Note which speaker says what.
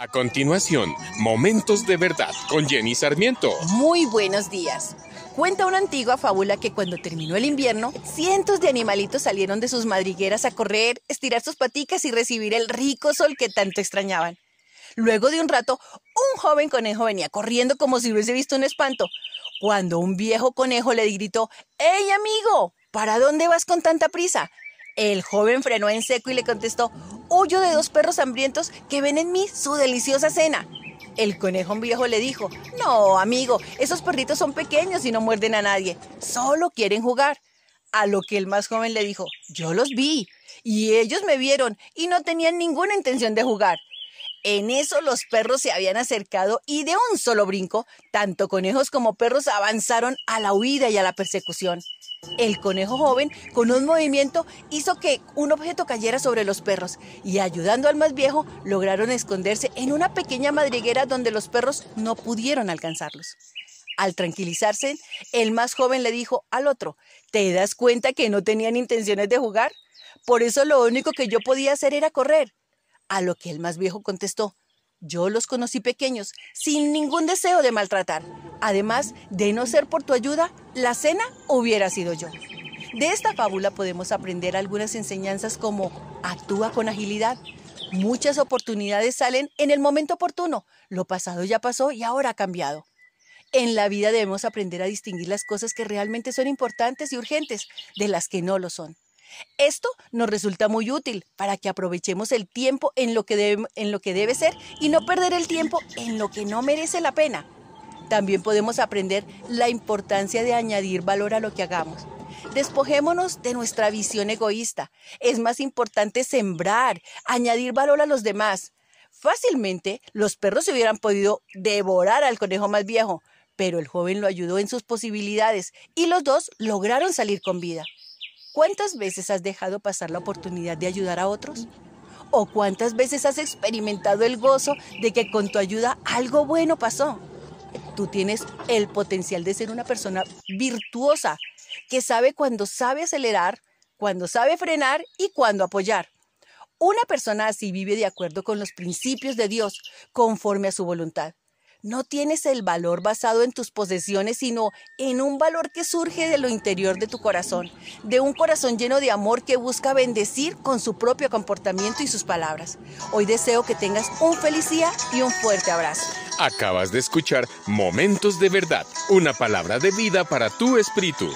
Speaker 1: A continuación, Momentos de Verdad con Jenny Sarmiento.
Speaker 2: Muy buenos días. Cuenta una antigua fábula que cuando terminó el invierno, cientos de animalitos salieron de sus madrigueras a correr, estirar sus paticas y recibir el rico sol que tanto extrañaban. Luego de un rato, un joven conejo venía corriendo como si hubiese visto un espanto, cuando un viejo conejo le gritó, ¡Ey, amigo! ¿Para dónde vas con tanta prisa? El joven frenó en seco y le contestó, huyo de dos perros hambrientos que ven en mí su deliciosa cena. El conejo viejo le dijo, no, amigo, esos perritos son pequeños y no muerden a nadie, solo quieren jugar. A lo que el más joven le dijo, yo los vi, y ellos me vieron y no tenían ninguna intención de jugar. En eso los perros se habían acercado y de un solo brinco, tanto conejos como perros avanzaron a la huida y a la persecución. El conejo joven, con un movimiento, hizo que un objeto cayera sobre los perros y ayudando al más viejo, lograron esconderse en una pequeña madriguera donde los perros no pudieron alcanzarlos. Al tranquilizarse, el más joven le dijo al otro, ¿te das cuenta que no tenían intenciones de jugar? Por eso lo único que yo podía hacer era correr. A lo que el más viejo contestó, yo los conocí pequeños, sin ningún deseo de maltratar. Además, de no ser por tu ayuda, la cena hubiera sido yo. De esta fábula podemos aprender algunas enseñanzas como actúa con agilidad. Muchas oportunidades salen en el momento oportuno. Lo pasado ya pasó y ahora ha cambiado. En la vida debemos aprender a distinguir las cosas que realmente son importantes y urgentes de las que no lo son. Esto nos resulta muy útil para que aprovechemos el tiempo en lo, que debe, en lo que debe ser y no perder el tiempo en lo que no merece la pena. También podemos aprender la importancia de añadir valor a lo que hagamos. Despojémonos de nuestra visión egoísta. Es más importante sembrar, añadir valor a los demás. Fácilmente los perros se hubieran podido devorar al conejo más viejo, pero el joven lo ayudó en sus posibilidades y los dos lograron salir con vida. ¿Cuántas veces has dejado pasar la oportunidad de ayudar a otros? ¿O cuántas veces has experimentado el gozo de que con tu ayuda algo bueno pasó? Tú tienes el potencial de ser una persona virtuosa, que sabe cuándo sabe acelerar, cuándo sabe frenar y cuándo apoyar. Una persona así vive de acuerdo con los principios de Dios, conforme a su voluntad. No tienes el valor basado en tus posesiones, sino en un valor que surge de lo interior de tu corazón, de un corazón lleno de amor que busca bendecir con su propio comportamiento y sus palabras. Hoy deseo que tengas un feliz día y un fuerte abrazo.
Speaker 1: Acabas de escuchar Momentos de Verdad, una palabra de vida para tu espíritu.